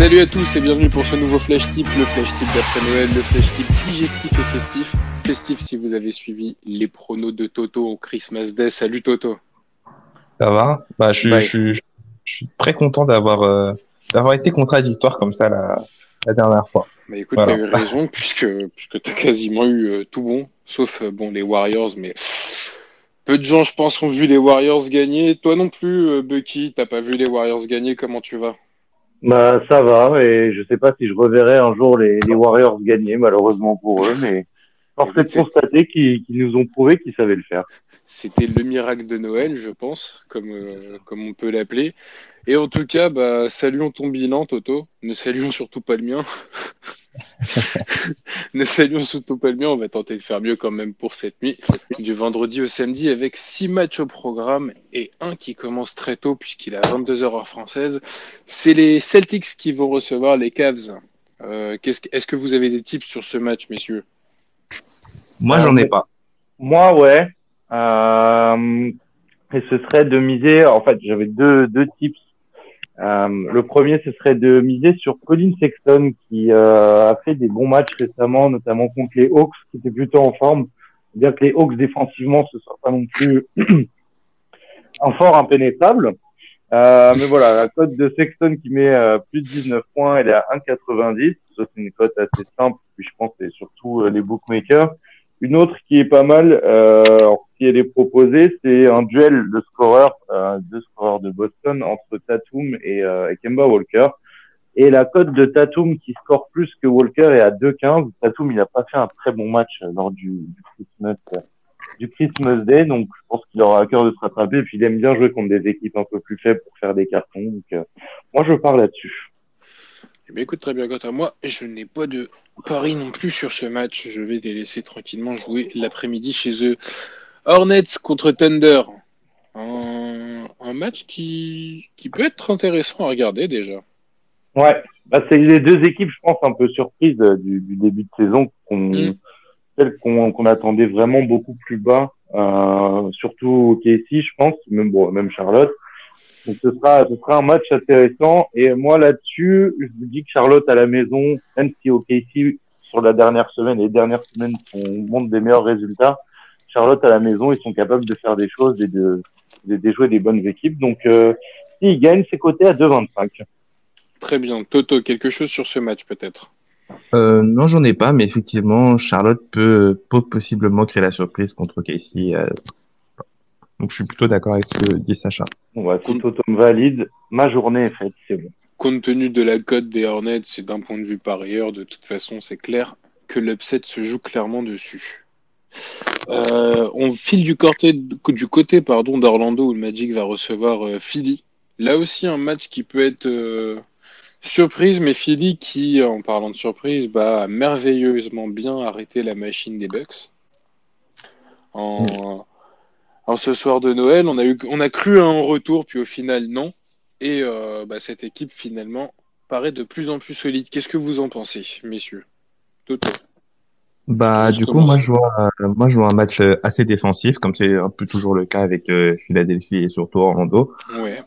Salut à tous et bienvenue pour ce nouveau Flash Tip, le Flash Tip d'après Noël, le Flash Tip digestif et festif. Festif si vous avez suivi les pronos de Toto au Christmas Day. Salut Toto. Ça va? Bah, je, Ouais. je, je, je suis très content d'avoir euh, d'avoir été contradictoire comme ça la, la dernière fois. Bah écoute, Voilà. t'as eu raison puisque, puisque t'as quasiment eu euh, tout bon, sauf euh, bon les Warriors, mais peu de gens je pense ont vu les Warriors gagner. Toi non plus, Bucky, t'as pas vu les Warriors gagner, comment tu vas? Bah ça va et je sais pas si je reverrai un jour les, les Warriors gagner malheureusement pour eux mais force est de constater qu'ils qu'ils nous ont prouvé qu'ils savaient le faire. C'était le miracle de Noël, je pense, comme, euh, comme on peut l'appeler. Et en tout cas, bah, saluons ton bilan, Toto. Ne saluons surtout pas le mien. ne saluons surtout pas le mien. On va tenter de faire mieux quand même pour cette nuit. Du vendredi au samedi avec six matchs au programme et un qui commence très tôt puisqu'il est à 22h heure française. C'est les Celtics qui vont recevoir les Cavs. Euh, qu'est-ce que- Est-ce que vous avez des tips sur ce match, messieurs? Moi, j'en ai ouais. pas. Moi ouais euh, et ce serait de miser en fait j'avais deux deux tips. Euh, le premier ce serait de miser sur Colin Sexton qui euh, a fait des bons matchs récemment notamment contre les Hawks qui étaient plutôt en forme. Bien que les Hawks défensivement ce soit pas non plus un fort impénétrable. Euh, mais voilà, la cote de Sexton qui met euh, plus de 19 points, elle est à 1,90. Ça, c'est une cote assez simple. Puis je pense que c'est surtout euh, les bookmakers. Une autre qui est pas mal, euh, alors, elle est proposée, c'est un duel de scoreurs, euh, deux scoreurs de Boston entre Tatum et, euh, et Kemba Walker. Et la cote de Tatum qui score plus que Walker est à 2,15. Tatum, il n'a pas fait un très bon match euh, lors du, Christmas du Christmas Day, donc je pense qu'il aura à cœur de se rattraper. Et puis il aime bien jouer contre des équipes un peu plus faibles pour faire des cartons. Moi je pars là-dessus. Eh bien, écoute, très bien, quant à moi, je n'ai pas de pari non plus sur ce match. Je vais les laisser tranquillement jouer l'après-midi chez eux. Hornets contre Thunder. Un, un match qui, qui peut être intéressant à regarder déjà. Ouais, bah, c'est les deux équipes, je pense, un peu surprises euh, du, du début de saison, qu'on, Mm. celles qu'on, qu'on attendait vraiment beaucoup plus bas, euh, surtout Casey, je pense, même bon, même Charlotte. Donc ce sera, ce sera un match intéressant. Et moi là-dessus, je vous dis que Charlotte à la maison, même si au Casey sur la dernière semaine, les dernières semaines font, montrent des meilleurs résultats, Charlotte à la maison, ils sont capables de faire des choses et de, de, de jouer des bonnes équipes. Donc euh, s'ils gagnent, c'est coté à 2,25. Très bien. Toto, quelque chose sur ce match peut-être? Euh, non, j'en ai pas, mais effectivement, Charlotte peut, peut possiblement créer la surprise contre Casey. euh. Donc, je suis plutôt d'accord avec ce que dit Sacha. Bon, bah, si Compte- Toto me valide, ma journée est faite, c'est bon. Compte tenu de la cote des Hornets et d'un point de vue par ailleurs, de toute façon, c'est clair que l'upset se joue clairement dessus. Euh, on file du côté, du côté pardon, d'Orlando où le Magic va recevoir euh, Philly. Là aussi, un match qui peut être euh, surprise, mais Philly qui, en parlant de surprise, bah, a merveilleusement bien arrêté la machine des Bucks. En, en ce soir de Noël, on a, eu, on a cru à un retour, puis au final, non. Et bah, cette équipe, finalement, paraît de plus en plus solide. Qu'est-ce que vous en pensez, messieurs? Toto. Bah, du coup, moi, je vois, euh, moi, je vois un match euh, assez défensif, comme c'est un peu toujours le cas avec euh, Philadelphie et surtout Orlando. Ouais.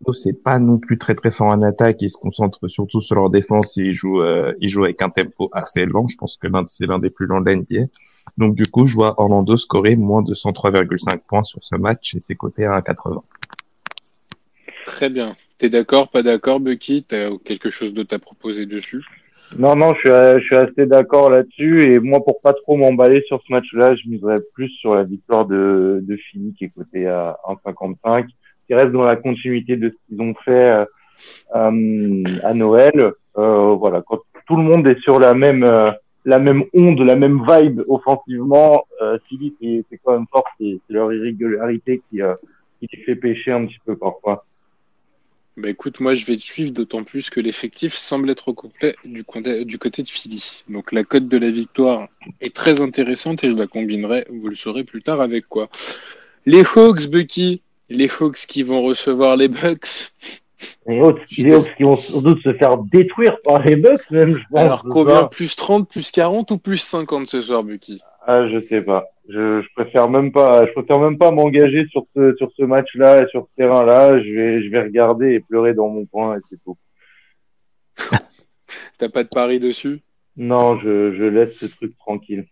Orlando, c'est pas non plus très très fort en attaque. Ils se concentrent surtout sur leur défense et ils jouent, euh, ils jouent avec un tempo assez lent. Je pense que c'est l'un des plus lents de la NBA. Donc du coup, je vois Orlando scorer moins de 103,5 points sur ce match et c'est coté à 1,80. Très bien. T'es d'accord, pas d'accord, Bucky? T'as quelque chose d'autre à proposer dessus? Non, non, je suis, euh, je suis assez d'accord là-dessus. Et moi, pour pas trop m'emballer sur ce match-là, je miserais plus sur la victoire de, de Philly qui est cotée à 1,55, qui reste dans la continuité de ce qu'ils ont fait euh, euh, à Noël. Euh, voilà, quand tout le monde est sur la même euh, la même onde, la même vibe offensivement, euh, Philly c'est quand même fort, c'est leur irrégularité qui qui fait pêcher un petit peu parfois. Bah écoute, moi je vais te suivre d'autant plus que l'effectif semble être au complet du, côté- du côté de Philly. Donc la cote de la victoire est très intéressante et je la combinerai, vous le saurez plus tard avec quoi? Les Hawks, Bucky, les Hawks qui vont recevoir les Bucks. Les Hawks, les Hawks qui vont sans doute se faire détruire par les Bucks même, je pense. Alors combien. Plus 30, plus 40 ou plus 50 ce soir, Bucky? Ah, je sais pas. Je, je préfère même pas, je préfère même pas m'engager sur ce, sur ce match-là et sur ce terrain-là. Je vais, je vais regarder et pleurer dans mon coin et c'est tout. T'as pas de pari dessus? Non, je, je laisse ce truc tranquille.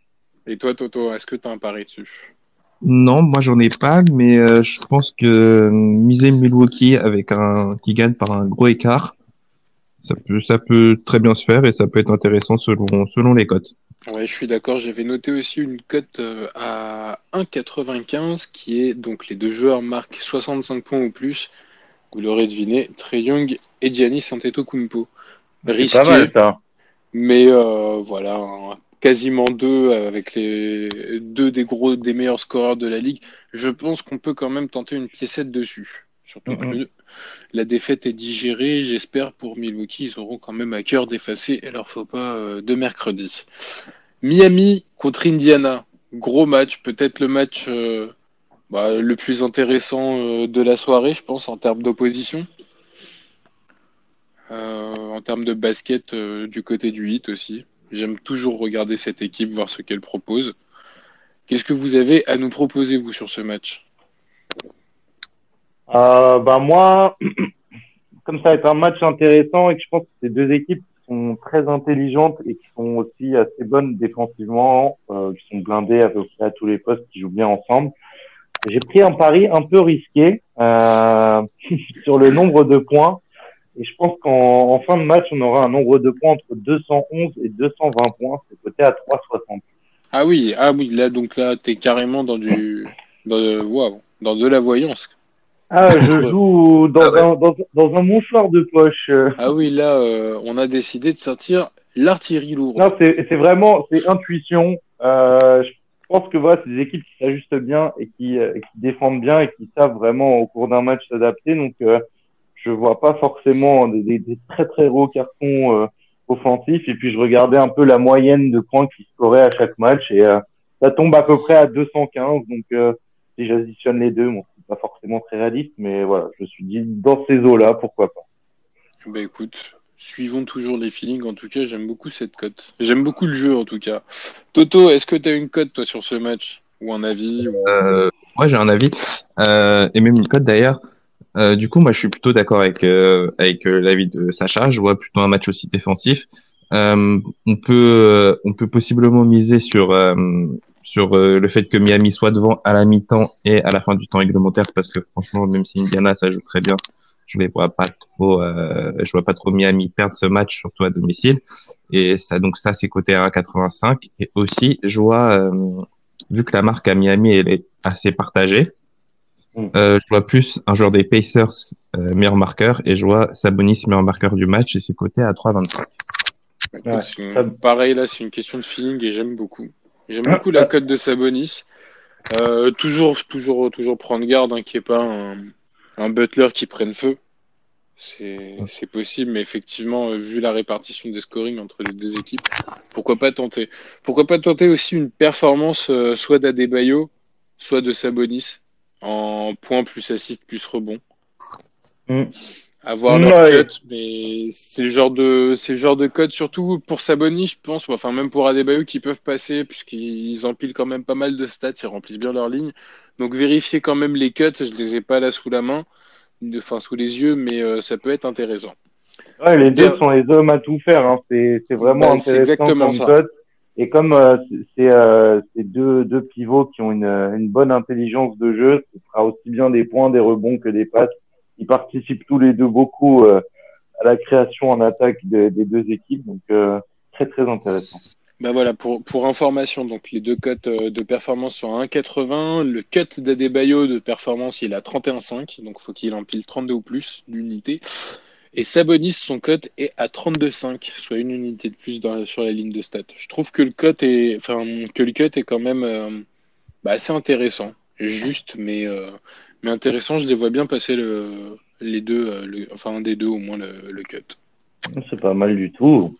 Et toi, Toto, est-ce que tu as un pari dessus? Non, moi j'en ai pas, mais euh, je pense que euh, miser Milwaukee avec un qui gagne par un gros écart, ça peut ça peut très bien se faire et ça peut être intéressant selon selon les cotes. Ouais, je suis d'accord. J'avais noté aussi une cote euh, à 1,95 qui est donc les deux joueurs marquent 65 points ou plus. Vous l'aurez deviné, Trey Young et Giannis Antetokounmpo. C'est pas mal ça. Mais euh, voilà, hein, quasiment deux avec les deux des gros des meilleurs scoreurs de la ligue. Je pense qu'on peut quand même tenter une piécette dessus. Surtout que. La défaite est digérée. J'espère pour Milwaukee, ils auront quand même à cœur d'effacer leur faux pas euh, de mercredi. Miami contre Indiana, gros match, peut-être le match euh, bah, le plus intéressant euh, de la soirée, je pense, en termes d'opposition. En termes de basket du côté du hit aussi. J'aime toujours regarder cette équipe, voir ce qu'elle propose. Qu'est-ce que vous avez à nous proposer, vous, sur ce match? Euh, bah moi, comme ça va être un match intéressant et que je pense que c'est deux équipes qui sont très intelligentes et qui sont aussi assez bonnes défensivement, euh, qui sont blindées à peu près à tous les postes, qui jouent bien ensemble. J'ai pris un pari un peu risqué euh, sur le nombre de points et je pense qu'en en fin de match, on aura un nombre de points entre 211 et 220 points. C'est côté à 3,60. Ah oui, ah oui, là, donc là, t'es carrément dans du, dans waouh, dans de la voyance. Ah, je joue dans, Ah ouais. un, dans, dans un mouchoir de poche. Ah oui, là, euh, on a décidé de sortir l'artillerie lourde. Non, c'est c'est vraiment c'est intuition. Euh, je pense que voilà, c'est des équipes qui s'ajustent bien et qui, euh, qui défendent bien et qui savent vraiment au cours d'un match s'adapter. Donc, euh, je vois pas forcément des, des, des très très gros cartons euh, offensifs. Et puis, je regardais un peu la moyenne de points qui scoraient à chaque match et euh, ça tombe à peu près à 215. Donc, euh, si j'additionne les deux, bon, pas forcément très réaliste, mais voilà, je me suis dit dans ces eaux-là, pourquoi pas. Bah écoute, suivons toujours les feelings. En tout cas, j'aime beaucoup cette cote. J'aime beaucoup le jeu, en tout cas. Toto, est-ce que tu as une cote, toi, sur ce match? Ou un avis ou- Euh, moi j'ai un avis euh, et même une cote d'ailleurs. Euh, du coup, moi je suis plutôt d'accord avec euh, avec euh, l'avis de Sacha. Je vois plutôt un match aussi défensif. Euh, on peut euh, on peut possiblement miser sur euh, sur euh, le fait que Miami soit devant à la mi-temps et à la fin du temps réglementaire parce que franchement même si Indiana ça joue très bien, je les vois pas trop euh, je vois pas trop Miami perdre ce match surtout à domicile et ça donc ça c'est côté à 1,85 et aussi je vois euh, vu que la marque à Miami elle est assez partagée Mm. euh, je vois plus un joueur des Pacers euh, meilleur marqueur et je vois Sabonis meilleur marqueur du match et c'est coté à 3,25 Écoute, Ouais, c'est une- ça- Pareil, là, c'est une question de feeling et j'aime beaucoup. J'aime beaucoup la cote de Sabonis. Euh, toujours, toujours, toujours prendre garde hein, qu'il n'y ait pas un, un Butler qui prenne feu. C'est possible, mais effectivement, euh, vu la répartition des scoring entre les deux équipes, pourquoi pas tenter Pourquoi pas tenter aussi une performance euh, soit d'Adebayo, soit de Sabonis en points plus assist plus rebond. Mm. Avoir leur Ouais. cut, mais c'est le genre de c'est le genre de code surtout pour Sabonis, je pense, enfin même pour Adebayo qui peuvent passer puisqu'ils empilent quand même pas mal de stats, ils remplissent bien leur ligne. Donc vérifiez quand même les cuts, je les ai pas là sous la main, enfin sous les yeux, mais euh, ça peut être intéressant. Ouais, les deux sont les hommes à tout faire. Hein. C'est c'est vraiment Bah, c'est intéressant exactement comme ça. cote. Et comme euh, c'est- euh, c'est deux, deux pivots qui ont une, une bonne intelligence de jeu, ce sera aussi bien des points, des rebonds que des passes. Ils participent tous les deux beaucoup euh, à la création en attaque de- des deux équipes. Donc euh, très très intéressant. Bah voilà, pour, pour information, donc les deux cotes euh, de performance sont à 1,80. Le cut d'Adebayo de performance, il est à 31,5. Donc faut qu'il empile 32 ou plus d'unités. Et Sabonis, son cut est à 32,5, soit une unité de plus sur la ligne de stats. Je trouve que le cut est, enfin, que le cut est quand même bah, assez intéressant. Juste, mais, mais intéressant. Je les vois bien passer le, les deux, euh, le- enfin un des deux au moins le, le cut. C'est pas mal du tout.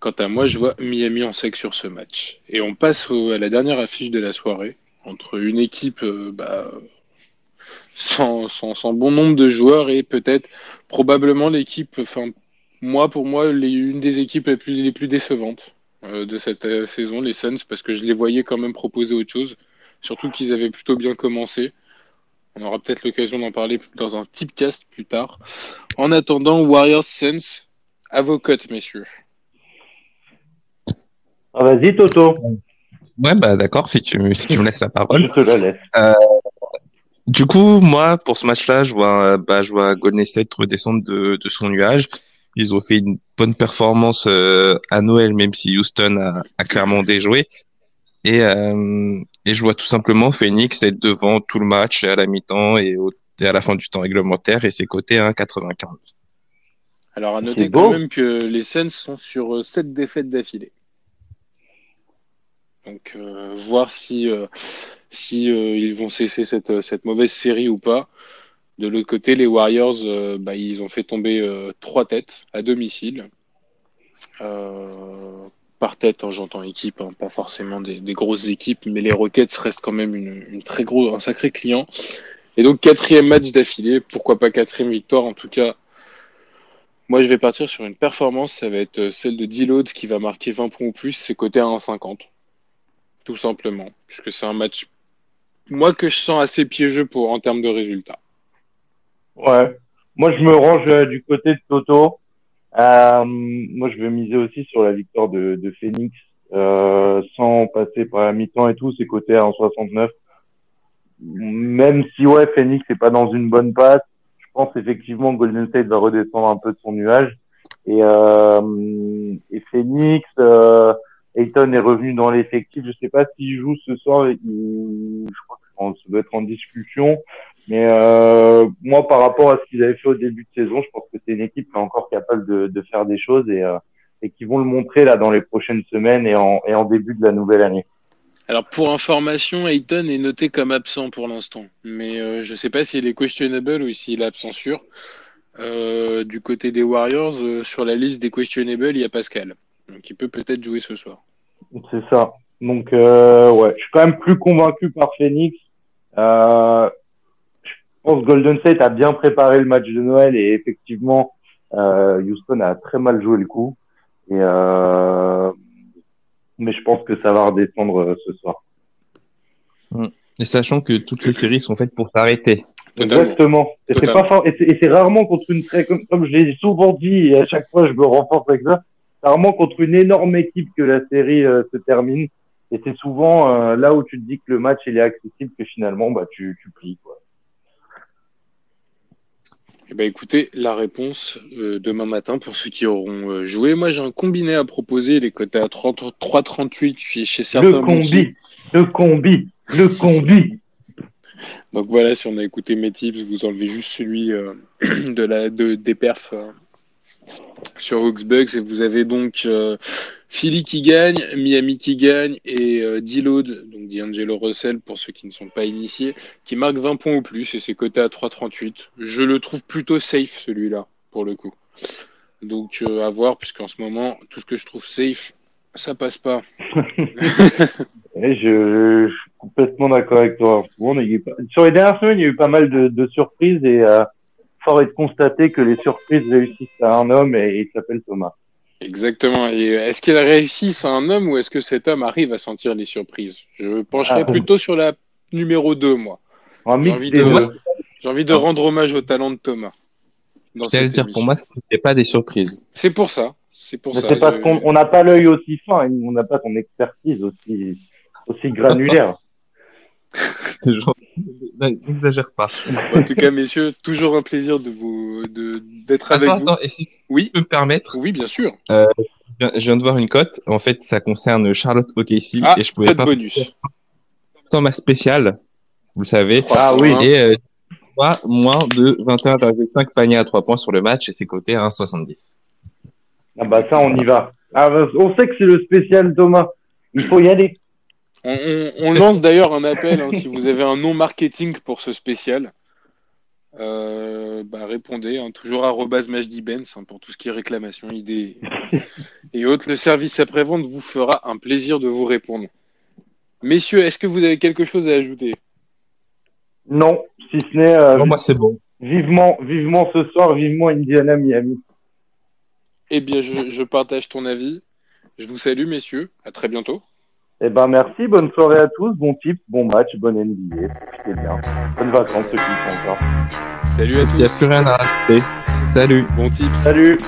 Quant à moi, je vois Miami en sec sur ce match. Et on passe au- à la dernière affiche de la soirée, entre une équipe euh, bah, sans, sans, sans bon nombre de joueurs et peut-être probablement l'équipe, enfin moi pour moi, les, une des équipes les plus, les plus décevantes euh, de cette euh, saison, les Suns, parce que je les voyais quand même proposer autre chose, surtout qu'ils avaient plutôt bien commencé. On aura peut-être l'occasion d'en parler dans un type cast plus tard. En attendant, Warriors Suns, À vos messieurs. Ah, Vas-y, Toto. Ouais, bah d'accord, si tu, si tu me laisses la parole. Je te la laisse. Du coup, moi, pour ce match-là, je vois, euh, bah, je vois Golden State redescendre de, de son nuage. Ils ont fait une bonne performance euh, à Noël, même si Houston a, a clairement déjoué. Et, euh, et je vois tout simplement Phoenix être devant tout le match à la mi-temps et, au- et à la fin du temps réglementaire et c'est coté à 1,95. Alors, à noter quand même que les Suns sont sur 7 défaites d'affilée. Donc, euh, voir si, euh, si euh, ils vont cesser cette, cette mauvaise série ou pas. De l'autre côté, les Warriors, euh, bah, ils ont fait tomber euh, trois têtes à domicile. Par tête, hein, j'entends équipe, hein, pas forcément des, grosses équipes, mais les Rockets restent quand même une, très gros, un sacré client. Et donc quatrième match d'affilée, pourquoi pas quatrième victoire en tout cas. Moi je vais partir sur une performance, ça va être euh, celle de D-Load qui va marquer 20 points ou plus, c'est coté à 1,50. Tout simplement, puisque c'est un match, moi que je sens assez piégeux pour en termes de résultats. Ouais. Moi, je me range euh, du côté de Toto. Euh, moi, je vais miser aussi sur la victoire de, de Phoenix, euh, sans passer par la mi-temps et tout. C'est coté à 1,69. Même si, ouais, Phoenix n'est pas dans une bonne passe, je pense effectivement que Golden State va redescendre un peu de son nuage. Et, euh, et Phoenix, euh, Ayton est revenu dans l'effectif. Je sais pas s'il joue ce soir. Il, je crois ça doit être en discussion. Mais euh, moi, par rapport à ce qu'ils avaient fait au début de saison, je pense que c'est une équipe qui est encore capable de, de faire des choses et, euh, et qui vont le montrer là dans les prochaines semaines et en, et en début de la nouvelle année. Alors pour information, Ayton est noté comme absent pour l'instant, mais euh, je sais pas s'il est questionable ou s'il est absent sûr. Euh, du côté des Warriors, euh, sur la liste des questionable, il y a Pascal, donc il peut peut-être jouer ce soir. C'est ça. Donc euh, ouais, je suis quand même plus convaincu par Phoenix. Euh, pense que Golden State a bien préparé le match de Noël et effectivement, euh, Houston a très mal joué le coup. Et euh, mais je pense que ça va redescendre euh, ce soir. Et sachant que toutes les séries sont faites pour s'arrêter. Exactement. Et c'est pas for- et c'est- et c'est rarement contre une très comme, comme je l'ai souvent dit et à chaque fois je me renforce avec ça. C'est rarement contre une énorme équipe que la série euh, se termine. Et c'est souvent euh, là où tu te dis que le match il est accessible que finalement bah tu tu plies quoi. Eh ben, écoutez, la réponse euh, demain matin pour ceux qui auront euh, joué. Moi, j'ai un combiné à proposer, les cotés à 30 3,38 chez, chez certains. Le combi, le combi, le combi. Donc voilà, si on a écouté mes tips, vous enlevez juste celui euh, de la de, des perfs euh, sur Hawks Bucks et vous avez donc euh, Philly qui gagne, Miami qui gagne et euh, D-Load, donc D'Angelo Russell pour ceux qui ne sont pas initiés, qui marque 20 points ou plus et c'est coté à 3,38. Je le trouve plutôt safe celui-là pour le coup. Donc euh, à voir puisqu'en ce moment tout ce que je trouve safe, ça passe pas. Et je, je suis complètement d'accord avec toi. Sur les dernières semaines, il y a eu pas mal de, de surprises et euh, fort est de constater que les surprises réussissent à un homme et il s'appelle Thomas. Exactement. Et est-ce qu'elle réussit à un homme ou est-ce que cet homme arrive à sentir les surprises? Je pencherai Ah. plutôt sur la numéro 2, moi. J'ai envie de- deux. J'ai envie de rendre hommage au talent de Thomas. dans cette dire, pour émission. moi, ce n'était pas des surprises. C'est pour ça. C'est pour Mais ça. c'est parce Je- qu'on on n'a pas l'œil aussi fin et on n'a pas ton expertise aussi aussi granulaire. N'exagère pas. En tout cas, messieurs, toujours un plaisir de vous, de, d'être avec Attends, vous. attends, et si tu Oui, peux me permettre, oui, bien sûr. je viens- je viens de voir une cote. En fait, ça concerne Charlotte OKC Ah, et je pouvais pas bonus. sans ma spéciale, vous le savez. Ah oui. Et euh, moi, moins de 21,5 paniers à 3 points sur le match et c'est coté à 1,70. Ah bah ça on y va. Ah, bah, on sait que c'est le spécial Thomas. Il faut y aller. On, on- on lance d'ailleurs un appel hein, si vous avez un nom marketing pour ce spécial. Euh, bah, répondez, hein, toujours arrobase hein, pour tout ce qui est réclamation, idées et autres. Le service après-vente vous fera un plaisir de vous répondre. Messieurs, est-ce que vous avez quelque chose à ajouter? Non, si ce n'est euh, moi, c'est bon. vivement vivement ce soir, vivement Indiana Miami. Eh bien, je, je partage ton avis. Je vous salue, messieurs. À très bientôt. Eh ben merci, bonne soirée à tous, bon tip, bon match, bonne NBA, profitez bien. Bonnes vacances ceux qui sont encore. Salut à Il n'y a tous. plus rien à rajouter. Salut. Bon tips. Salut